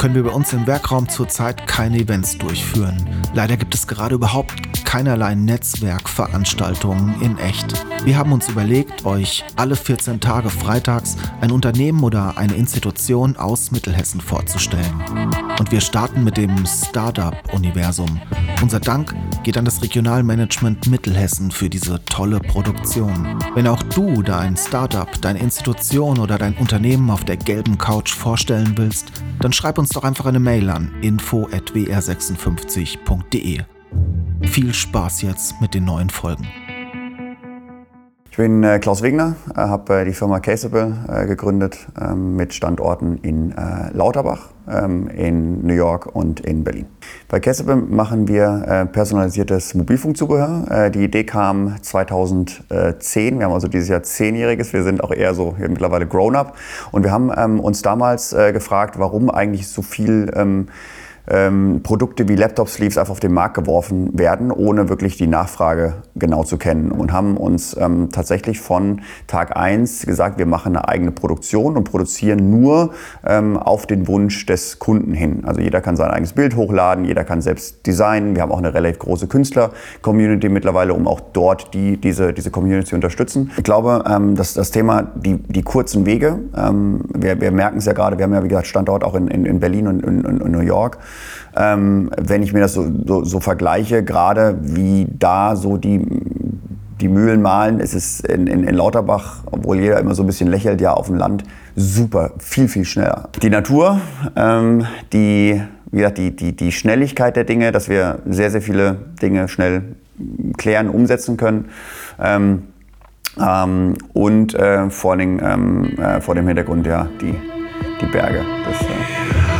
können wir bei uns im Werkraum zurzeit keine Events durchführen. Leider gibt es gerade überhaupt keinerlei Netzwerkveranstaltungen in echt. Wir haben uns überlegt, euch alle 14 Tage freitags ein Unternehmen oder eine Institution aus Mittelhessen vorzustellen. Und wir starten mit dem Startup-Universum. Unser Dank geht an das Regionalmanagement Mittelhessen für diese tolle Produktion. Wenn auch du dein Startup, deine Institution oder dein Unternehmen auf der gelben Couch vorstellen willst, dann schreib uns doch einfach eine Mail an info@wr56.de. Viel Spaß jetzt mit den neuen Folgen. Ich bin äh, Klaus Wegner, äh, habe äh, die Firma Caseable gegründet ähm, mit Standorten in Lauterbach, ähm, in New York und in Berlin. Bei Caseable machen wir personalisiertes Mobilfunkzubehör. die Idee kam 2010. Wir haben also dieses Jahr zehnjähriges. Wir sind auch eher so mittlerweile grown-up. Und wir haben ähm, uns damals gefragt, warum eigentlich so viel ähm, Produkte wie Laptop-Sleeves einfach auf den Markt geworfen werden, ohne wirklich die Nachfrage genau zu kennen. Und haben uns ähm, tatsächlich von Tag 1 gesagt, wir machen eine eigene Produktion und produzieren nur ähm, auf den Wunsch des Kunden hin. Also jeder kann sein eigenes Bild hochladen, jeder kann selbst designen. Wir haben auch eine relativ große Künstler-Community mittlerweile, um auch dort die, diese, diese Community zu unterstützen. Ich glaube, ähm, dass das Thema, die, die kurzen Wege, ähm, wir, wir merken es ja gerade, wir haben ja wie gesagt Standort auch in, in, in Berlin und in, in New York. Ähm, wenn ich mir das so, so, so vergleiche, gerade wie da so die, die Mühlen malen, ist es in, in, in Lauterbach, obwohl jeder immer so ein bisschen lächelt, ja auf dem Land, super, viel, viel schneller. Die Natur, ähm, die, wie gesagt, die, die, die Schnelligkeit der Dinge, dass wir sehr, sehr viele Dinge schnell klären, umsetzen können. Ähm, ähm, und äh, vor, den, ähm, äh, vor dem Hintergrund ja die, die Berge. Das, äh